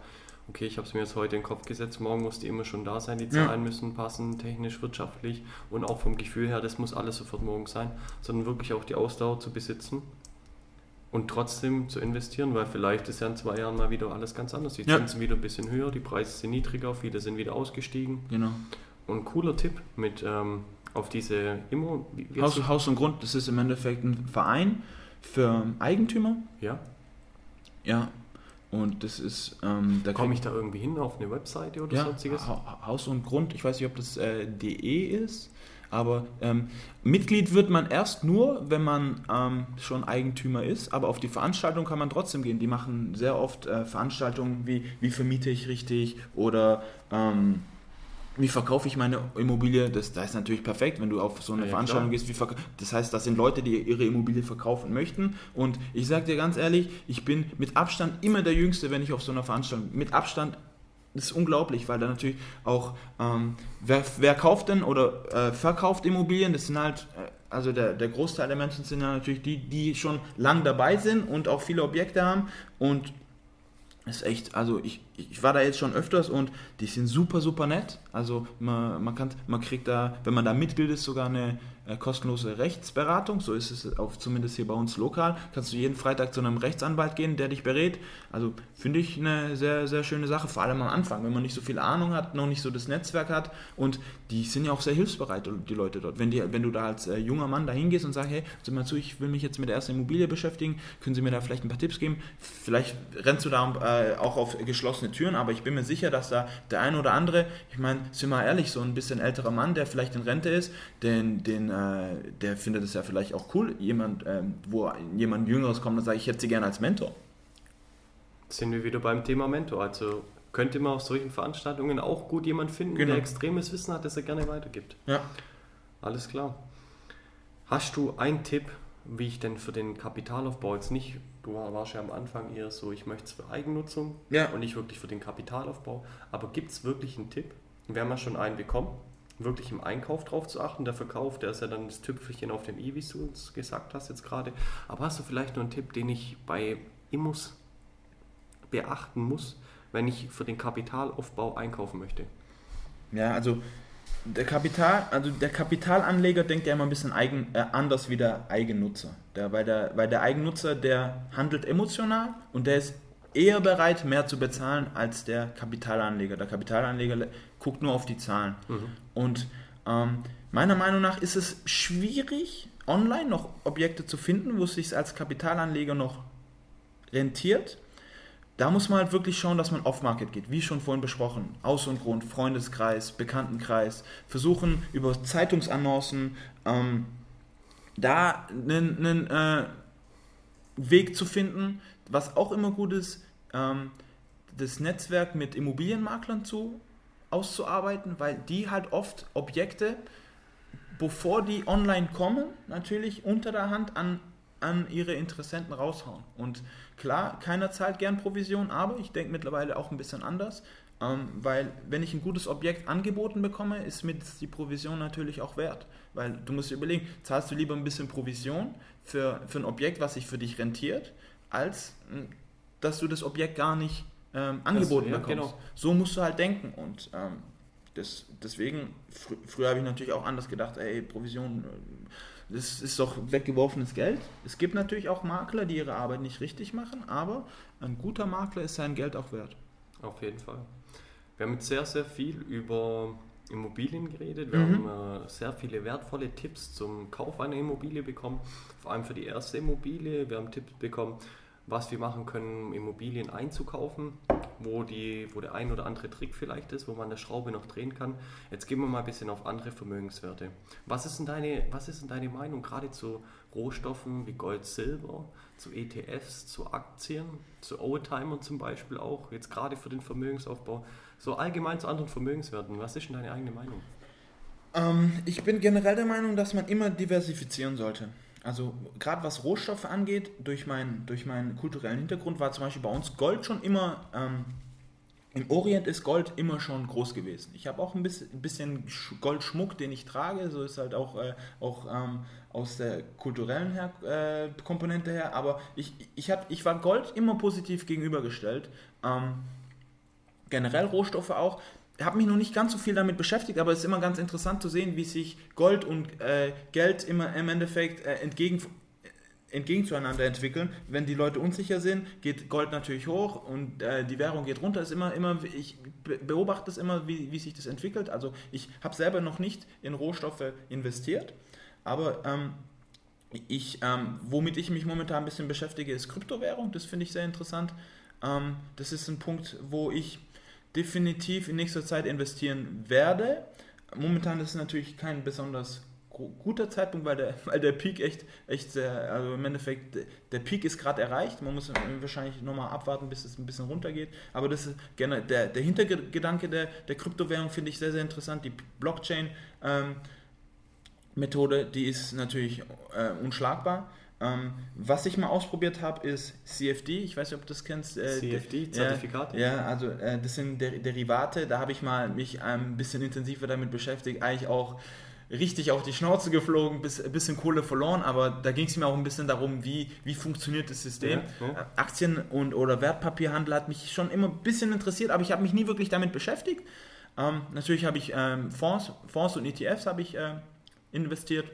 okay, ich habe es mir jetzt heute in den Kopf gesetzt, morgen muss die immer schon da sein, die Ja. Zahlen müssen passen, technisch, wirtschaftlich und auch vom Gefühl her, das muss alles sofort morgen sein, sondern wirklich auch die Ausdauer zu besitzen und trotzdem zu investieren, weil vielleicht ist ja in zwei Jahren mal wieder alles ganz anders. Die Ja. Zinsen wieder ein bisschen höher, die Preise sind niedriger, viele sind wieder ausgestiegen. Genau. Und cooler Tipp mit ähm, auf diese Immo. Haus, Haus und Grund, das ist im Endeffekt ein Verein für Eigentümer. ja, Ja. Und das ist, ähm, da komme ich da irgendwie hin auf eine Webseite oder ja, sonstiges? Ha- Haus und Grund, ich weiß nicht, ob das äh, DE ist, aber ähm, Mitglied wird man erst nur, wenn man ähm, schon Eigentümer ist, aber auf die Veranstaltung kann man trotzdem gehen. Die machen sehr oft äh, Veranstaltungen wie, wie vermiete ich richtig oder ähm, wie verkaufe ich meine Immobilie? Das, das ist natürlich perfekt, wenn du auf so eine Ja, Veranstaltung klar. gehst. Das heißt, das sind Leute, die ihre Immobilie verkaufen möchten. Und ich sage dir ganz ehrlich, ich bin mit Abstand immer der Jüngste, wenn ich auf so einer Veranstaltung bin. Mit Abstand das ist unglaublich, weil da natürlich auch, ähm, wer, wer kauft denn oder äh, verkauft Immobilien? Das sind halt, äh, also der, der Großteil der Menschen sind ja natürlich die, die schon lang dabei sind und auch viele Objekte haben. Und ist echt, also ich, ich war da jetzt schon öfters und die sind super, super nett. Also man, man, kann, man kriegt da, wenn man da mitbildet, sogar eine kostenlose Rechtsberatung. So ist es auch zumindest hier bei uns lokal. Kannst du jeden Freitag zu einem Rechtsanwalt gehen, der dich berät. Also finde ich eine sehr, sehr schöne Sache, vor allem am Anfang, wenn man nicht so viel Ahnung hat, noch nicht so das Netzwerk hat. Und die sind ja auch sehr hilfsbereit, die Leute dort. Wenn, die, wenn du da als äh, junger Mann da hingehst und sagst, hey, sieh mal zu, ich will mich jetzt mit der ersten Immobilie beschäftigen, können Sie mir da vielleicht ein paar Tipps geben? Vielleicht rennst du da äh, auch auf geschlossene Türen, aber ich bin mir sicher, dass da der ein oder andere, ich meine, sind wir mal ehrlich, so ein bisschen älterer Mann, der vielleicht in Rente ist, den, den, äh, der findet es ja vielleicht auch cool, jemand, äh, wo jemand Jüngeres kommt und sagt, ich hätte sie gerne als Mentor. Sind wir wieder beim Thema Mentor. Also könnte man auf solchen Veranstaltungen auch gut jemand finden, genau. der extremes Wissen hat, das er gerne weitergibt. Ja. Alles klar. Hast du einen Tipp, wie ich denn für den Kapitalaufbau jetzt nicht, du warst ja am Anfang eher so, ich möchte es für Eigennutzung ja. und nicht wirklich für den Kapitalaufbau, aber gibt es wirklich einen Tipp? Wir haben ja schon einen bekommen, wirklich im Einkauf drauf zu achten. Der Verkauf, der ist ja dann das Tüpfelchen auf dem i, wie du uns gesagt hast jetzt gerade. Aber hast du vielleicht noch einen Tipp, den ich bei Immus beachten muss, wenn ich für den Kapitalaufbau einkaufen möchte? Ja, also der Kapital, also der Kapitalanleger denkt ja immer ein bisschen eigen, äh, anders wie der Eigennutzer. Der, weil, der, weil der Eigennutzer, der handelt emotional und der ist eher bereit, mehr zu bezahlen als der Kapitalanleger. Der Kapitalanleger guckt nur auf die Zahlen. Mhm. Und ähm, meiner Meinung nach ist es schwierig, online noch Objekte zu finden, wo es sich als Kapitalanleger noch rentiert da muss man halt wirklich schauen, dass man off-market geht, wie schon vorhin besprochen. Aus und Grund, Freundeskreis, Bekanntenkreis, versuchen über Zeitungsannoncen ähm, da einen, einen äh, Weg zu finden. Was auch immer gut ist, ähm, das Netzwerk mit Immobilienmaklern zu, auszuarbeiten, weil die halt oft Objekte, bevor die online kommen, natürlich unter der Hand an, an ihre Interessenten raushauen. Und Klar, keiner zahlt gern Provision, aber ich denke mittlerweile auch ein bisschen anders, ähm, weil wenn ich ein gutes Objekt angeboten bekomme, ist mir die Provision natürlich auch wert. Weil du musst dir überlegen, zahlst du lieber ein bisschen Provision für, für ein Objekt, was sich für dich rentiert, als hm, dass du das Objekt gar nicht ähm, angeboten das, ja, bekommst. Genau. So musst du halt denken und ähm, das, deswegen, fr früher habe ich natürlich auch anders gedacht, ey, Provision, äh, das ist doch weggeworfenes Geld. Es gibt natürlich auch Makler, die ihre Arbeit nicht richtig machen, aber ein guter Makler ist sein Geld auch wert. Auf jeden Fall. Wir haben jetzt sehr, sehr viel über Immobilien geredet. Wir mhm. haben äh, sehr viele wertvolle Tipps zum Kauf einer Immobilie bekommen, vor allem für die erste Immobilie. Wir haben Tipps bekommen, was wir machen können, um Immobilien einzukaufen, wo, die, wo der ein oder andere Trick vielleicht ist, wo man eine Schraube noch drehen kann. Jetzt gehen wir mal ein bisschen auf andere Vermögenswerte. Was ist denn deine, was ist denn deine Meinung gerade zu Rohstoffen wie Gold, Silber, zu ETFs, zu Aktien, zu Oldtimern zum Beispiel auch, jetzt gerade für den Vermögensaufbau, so allgemein zu anderen Vermögenswerten? Was ist denn deine eigene Meinung? Ähm, ich bin generell der Meinung, dass man immer diversifizieren sollte also gerade was Rohstoffe angeht, durch, mein, durch meinen kulturellen Hintergrund war zum Beispiel bei uns Gold schon immer, ähm, im Orient ist Gold immer schon groß gewesen. Ich habe auch ein bisschen, Goldschmuck, den ich trage, so ist halt auch, äh, auch ähm, aus der kulturellen her, äh, Komponente her, aber ich, ich, hab, ich war Gold immer positiv gegenübergestellt. Ähm, generell Rohstoffe auch habe mich noch nicht ganz so viel damit beschäftigt, aber es ist immer ganz interessant zu sehen, wie sich Gold und äh, Geld immer im Endeffekt äh, entgegen, äh, entgegen zueinander entwickeln. Wenn die Leute unsicher sind, geht Gold natürlich hoch und äh, die Währung geht runter. Ist immer, immer, ich beobachte es immer, wie, wie sich das entwickelt. Also ich habe selber noch nicht in Rohstoffe investiert, aber ähm, ich, ähm, womit ich mich momentan ein bisschen beschäftige, ist Kryptowährung. Das finde ich sehr interessant. Ähm, das ist ein Punkt, wo ich definitiv in nächster Zeit investieren werde. Momentan ist es natürlich kein besonders guter Zeitpunkt, weil der, *laughs* weil der Peak echt, echt sehr, also im Endeffekt, der Peak ist gerade erreicht. Man muss wahrscheinlich nochmal abwarten, bis es ein bisschen runtergeht. Aber das ist gerne, der, der Hintergedanke der, der Kryptowährung finde ich sehr, sehr interessant. Die Blockchain ähm, Methode, die ist natürlich äh, unschlagbar. Ähm, was ich mal ausprobiert habe, ist CFD. Ich weiß nicht, ob du das kennst. Äh, CFD, Zertifikate? Ja, ja also äh, das sind Der Derivate. Da habe ich mal mich ein bisschen intensiver damit beschäftigt. Eigentlich auch richtig auf die Schnauze geflogen, bis, ein bisschen Kohle verloren, aber da ging es mir auch ein bisschen darum, wie, wie funktioniert das System. Ja, ja. Aktien- und oder Wertpapierhandel hat mich schon immer ein bisschen interessiert, aber ich habe mich nie wirklich damit beschäftigt. Ähm, natürlich habe ich ähm, Fonds, Fonds und ETFs habe ich äh, investiert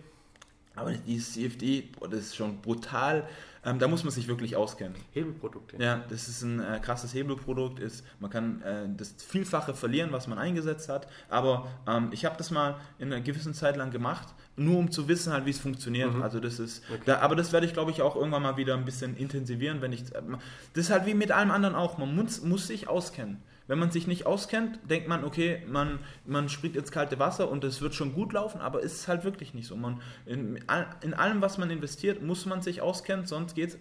Aber dieses CFD, boah, das ist schon brutal. Ähm, da muss man sich wirklich auskennen. Hebelprodukte. Ja, das ist ein äh, krasses Hebelprodukt. Ist, man kann äh, das Vielfache verlieren, was man eingesetzt hat. Aber ähm, ich habe das mal in einer gewissen Zeit lang gemacht, nur um zu wissen, halt, wie es funktioniert. Mhm. Also das ist, Okay. da, aber das werde ich, glaube ich, auch irgendwann mal wieder ein bisschen intensivieren, wenn ich. äh, Das ist halt wie mit allem anderen auch. Man muss, muss sich auskennen. Wenn man sich nicht auskennt, denkt man, okay, man, man springt ins kalte Wasser und es wird schon gut laufen, aber es ist halt wirklich nicht so. Man, in, in allem, was man investiert, muss man sich auskennen, sonst geht es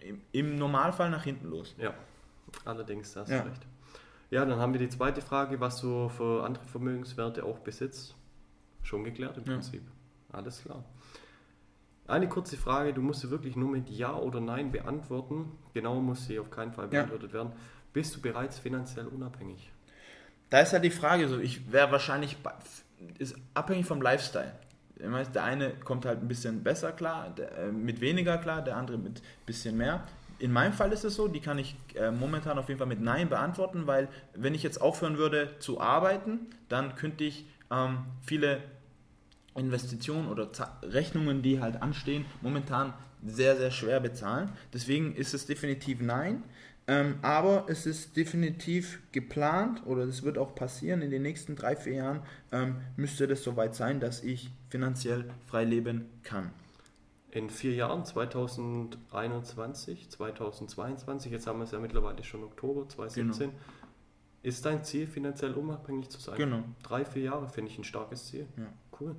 im, im Normalfall nach hinten los. Ja, allerdings, da hast Ja. du recht. Ja, dann haben wir die zweite Frage, was du für andere Vermögenswerte auch besitzt. Schon geklärt im Ja. Prinzip. Alles klar. Eine kurze Frage, du musst sie wirklich nur mit Ja oder Nein beantworten. Genau muss sie auf keinen Fall Ja. beantwortet werden. Bist du bereits finanziell unabhängig? Da ist halt die Frage so, ich wäre wahrscheinlich, ist abhängig vom Lifestyle. Der eine kommt halt ein bisschen besser klar, der, äh, mit weniger klar, der andere mit ein bisschen mehr. In meinem Fall ist es so, die kann ich äh, momentan auf jeden Fall mit Nein beantworten, weil wenn ich jetzt aufhören würde zu arbeiten, dann könnte ich ähm, viele Investitionen oder Za- Rechnungen, die halt anstehen, momentan sehr, sehr schwer bezahlen. Deswegen ist es definitiv nein. Ähm, aber es ist definitiv geplant oder es wird auch passieren in den nächsten drei, vier Jahren, ähm, müsste das soweit sein, dass ich finanziell frei leben kann. In vier Jahren, 2021, 2022, jetzt haben wir es ja mittlerweile schon Oktober 2017, ist dein Ziel, finanziell unabhängig zu sein? Genau. Drei, vier Jahre finde ich ein starkes Ziel. Ja. Cool.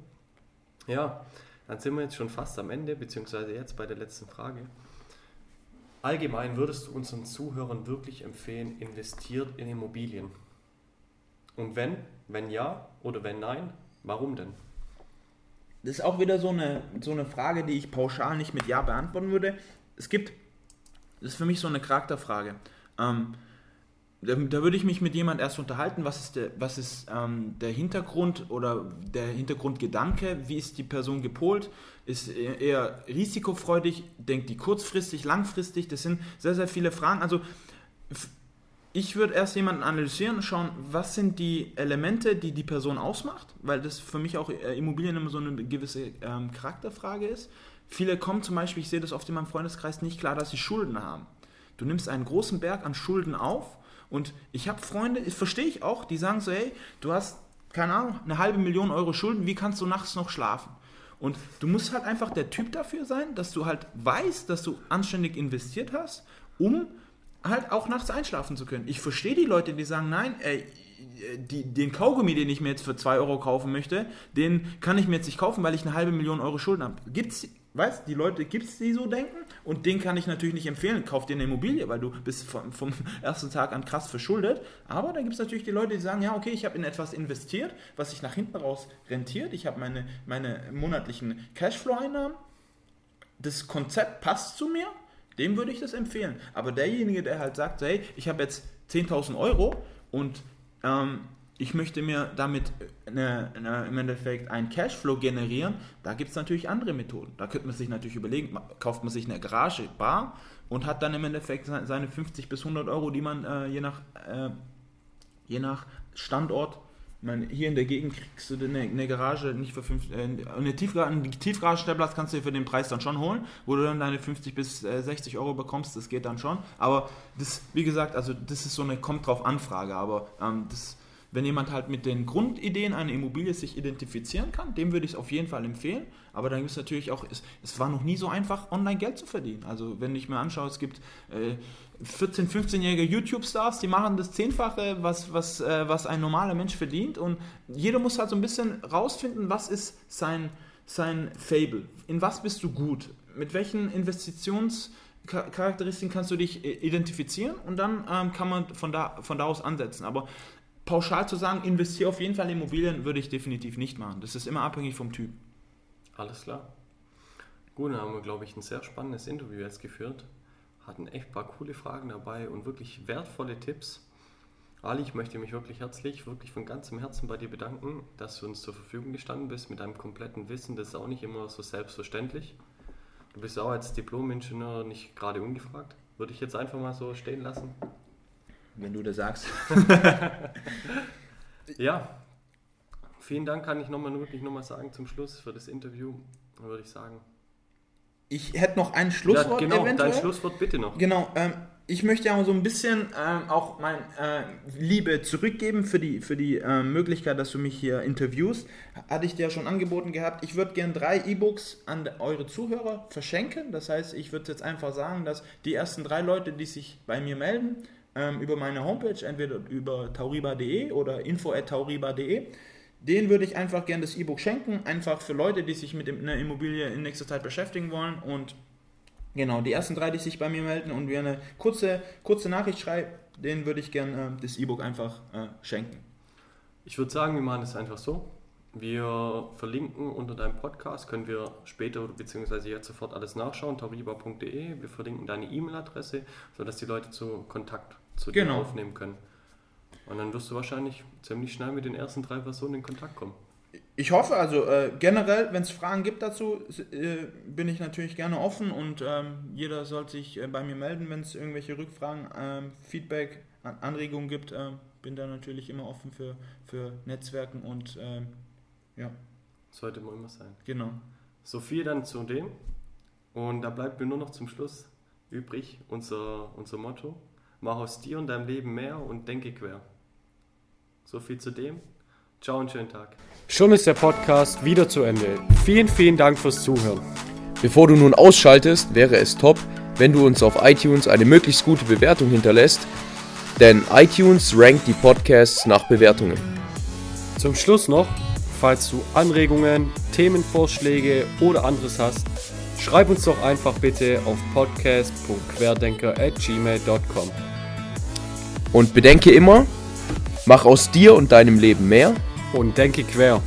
Ja, dann sind wir jetzt schon fast am Ende, beziehungsweise jetzt bei der letzten Frage. Allgemein würdest du unseren Zuhörern wirklich empfehlen, investiert in Immobilien? Und wenn, wenn ja oder wenn nein, warum denn? Das ist auch wieder so eine, so eine Frage, die ich pauschal nicht mit Ja beantworten würde. Es gibt, das ist für mich so eine Charakterfrage. Ähm, da, da würde ich mich mit jemand erst unterhalten, was ist der, was ist, ähm, der Hintergrund oder der Hintergrundgedanke, wie ist die Person gepolt, ist eher risikofreudig, denkt die kurzfristig, langfristig, das sind sehr, sehr viele Fragen. Also ich würde erst jemanden analysieren und schauen, was sind die Elemente, die die Person ausmacht, weil das für mich auch äh, Immobilien immer so eine gewisse ähm, Charakterfrage ist. Viele kommen zum Beispiel, ich sehe das oft in meinem Freundeskreis, nicht klar, dass sie Schulden haben. Du nimmst einen großen Berg an Schulden auf und ich habe Freunde, verstehe ich auch, die sagen so, hey, du hast, keine Ahnung, eine halbe Million Euro Schulden, wie kannst du nachts noch schlafen? Und du musst halt einfach der Typ dafür sein, dass du halt weißt, dass du anständig investiert hast, um halt auch nachts einschlafen zu können. Ich verstehe die Leute, die sagen, nein, ey, die, den Kaugummi, den ich mir jetzt für 2 Euro kaufen möchte, den kann ich mir jetzt nicht kaufen, weil ich eine halbe Million Euro Schulden habe. Gibt's, weißt die Leute gibt es, die so denken? Und den kann ich natürlich nicht empfehlen, kauf dir eine Immobilie, weil du bist vom, vom ersten Tag an krass verschuldet. Aber da gibt es natürlich die Leute, die sagen, ja, okay, ich habe in etwas investiert, was sich nach hinten raus rentiert. Ich habe meine, meine monatlichen Cashflow-Einnahmen. Das Konzept passt zu mir, dem würde ich das empfehlen. Aber derjenige, der halt sagt, hey, ich habe jetzt 10.000 Euro und ähm, ich möchte mir damit eine, eine, im Endeffekt einen Cashflow generieren, da gibt es natürlich andere Methoden. Da könnte man sich natürlich überlegen, kauft man sich eine Garage, Bar und hat dann im Endeffekt se- seine 50 bis 100 Euro, die man äh, je, nach, äh, je nach Standort meine, hier in der Gegend kriegst du eine, eine Garage nicht für fünf, äh, eine Tiefgarage, einen Tiefgaragenstellplatz kannst du dir für den Preis dann schon holen, wo du dann deine 50 bis äh, 60 Euro bekommst, das geht dann schon. Aber das, wie gesagt, also das ist so eine kommt drauf Anfrage, aber ähm, das, wenn jemand halt mit den Grundideen einer Immobilie sich identifizieren kann, dem würde ich es auf jeden Fall empfehlen. Aber dann gibt es natürlich auch, es, es war noch nie so einfach, online Geld zu verdienen. Also wenn ich mir anschaue, es gibt äh, 14-, 15-jährige YouTube-Stars, die machen das Zehnfache, was, was, äh, was ein normaler Mensch verdient. Und jeder muss halt so ein bisschen rausfinden, was ist sein, sein Fable. In was bist du gut? Mit welchen Investitionscharakteristiken kannst du dich äh, identifizieren? Und dann ähm, kann man von da, von da aus ansetzen. Aber pauschal zu sagen, investiere auf jeden Fall in Immobilien, würde ich definitiv nicht machen. Das ist immer abhängig vom Typ. Alles klar. Gut, dann haben wir, glaube ich, ein sehr spannendes Interview jetzt geführt. Hatten echt ein paar coole Fragen dabei und wirklich wertvolle Tipps. Ali, ich möchte mich wirklich herzlich, wirklich von ganzem Herzen bei dir bedanken, dass du uns zur Verfügung gestanden bist mit deinem kompletten Wissen. Das ist auch nicht immer so selbstverständlich. Du bist auch als Diplom-Ingenieur nicht gerade ungefragt. Würde ich jetzt einfach mal so stehen lassen. Wenn du das sagst. *laughs* Ja, vielen Dank kann ich nochmal wirklich nochmal sagen zum Schluss für das Interview. Würde ich sagen. Ich hätte noch ein Schlusswort ja, genau, eventuell. dein Schlusswort bitte noch. Genau, ähm, ich möchte ja so ein bisschen ähm, auch mein äh, Liebe zurückgeben für die, für die äh, Möglichkeit, dass du mich hier interviewst. Hatte ich dir ja schon angeboten gehabt. Ich würde gerne drei E-Books an eure Zuhörer verschenken. Das heißt, ich würde jetzt einfach sagen, dass die ersten drei Leute, die sich bei mir melden, ähm, über meine Homepage, entweder über tauriba.de oder info.tauriba.de, den würde ich einfach gerne das E-Book schenken, einfach für Leute, die sich mit einer Immobilie in nächster Zeit beschäftigen wollen und Genau, die ersten drei, die sich bei mir melden und mir eine kurze, kurze Nachricht schreiben, denen würde ich gerne äh, das E-Book einfach äh, schenken. Ich würde sagen, wir machen es einfach so. Wir verlinken unter deinem Podcast, können wir später bzw. jetzt sofort alles nachschauen, tariba.de. Wir verlinken deine E-Mail-Adresse, sodass die Leute zu Kontakt zu dir Genau. aufnehmen können. Und dann wirst du wahrscheinlich ziemlich schnell mit den ersten drei Personen in Kontakt kommen. Ich hoffe, also äh, generell, wenn es Fragen gibt dazu, äh, bin ich natürlich gerne offen und ähm, jeder soll sich äh, bei mir melden, wenn es irgendwelche Rückfragen, ähm, Feedback, An Anregungen gibt. ähm, bin da natürlich immer offen für, für Netzwerken und ähm, ja, Sollte immer immer sein. genau. So viel dann zu dem. Und da bleibt mir nur noch zum Schluss übrig unser, unser Motto. Mach aus dir und deinem Leben mehr und denke quer. So viel zu dem. Ciao und schönen Tag. Schon ist der Podcast wieder zu Ende. Vielen, vielen Dank fürs Zuhören. Bevor du nun ausschaltest, wäre es top, wenn du uns auf iTunes eine möglichst gute Bewertung hinterlässt, denn iTunes rankt die Podcasts nach Bewertungen. Zum Schluss noch, falls du Anregungen, Themenvorschläge oder anderes hast, schreib uns doch einfach bitte auf podcast.querdenker.gmail.com. Und bedenke immer, mach aus dir und deinem Leben mehr Und denke quer.